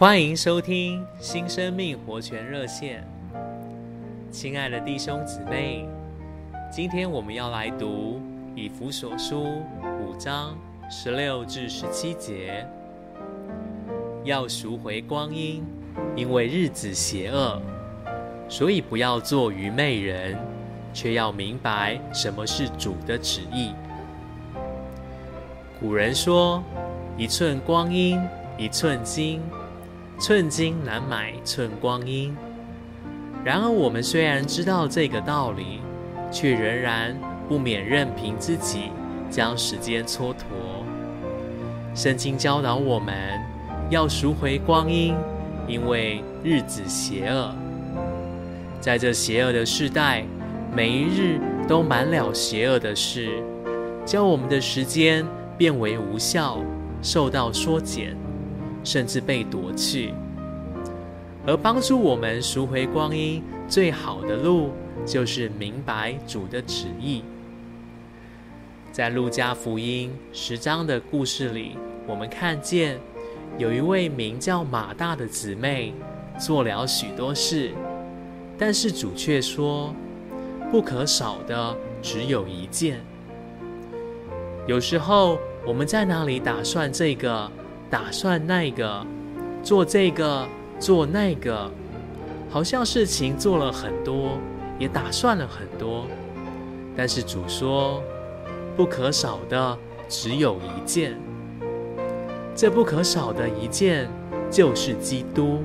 欢迎收听新生命活泉热线，亲爱的弟兄姊妹，今天我们要来读以弗所书五章十六至十七节，要赎回光阴，因为日子邪恶，所以不要做愚昧人，却要明白什么是主的旨意。古人说：“一寸光阴一寸金。”寸金难买寸光阴。然而，我们虽然知道这个道理，却仍然不免任凭自己将时间蹉跎。圣经教导我们要赎回光阴，因为日子邪恶。在这邪恶的世代，每一日都满了邪恶的事，叫我们的时间变为无效，受到缩减。甚至被夺去，而帮助我们赎回光阴最好的路，就是明白主的旨意。在路加福音十章的故事里，我们看见有一位名叫马大的姊妹做了许多事，但是主却说，不可少的只有一件。有时候我们在哪里打算这个？打算那个，做这个，做那个，好像事情做了很多，也打算了很多，但是主说，不可少的只有一件。这不可少的一件就是基督。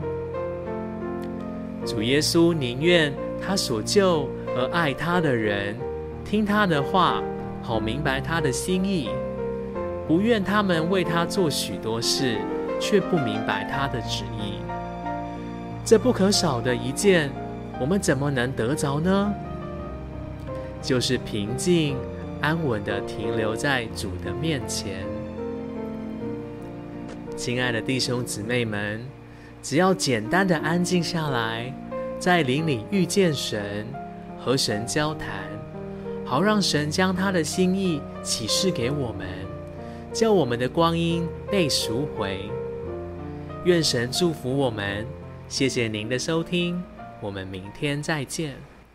主耶稣宁愿他所救而爱他的人听他的话，好明白他的心意。不愿他们为他做许多事，却不明白他的旨意。这不可少的一件，我们怎么能得着呢？就是平静安稳地停留在主的面前。亲爱的弟兄姊妹们，只要简单地安静下来，在灵里遇见神，和神交谈，好让神将他的心意启示给我们。叫我们的光阴被赎回，愿神祝福我们。谢谢您的收听，我们明天再见。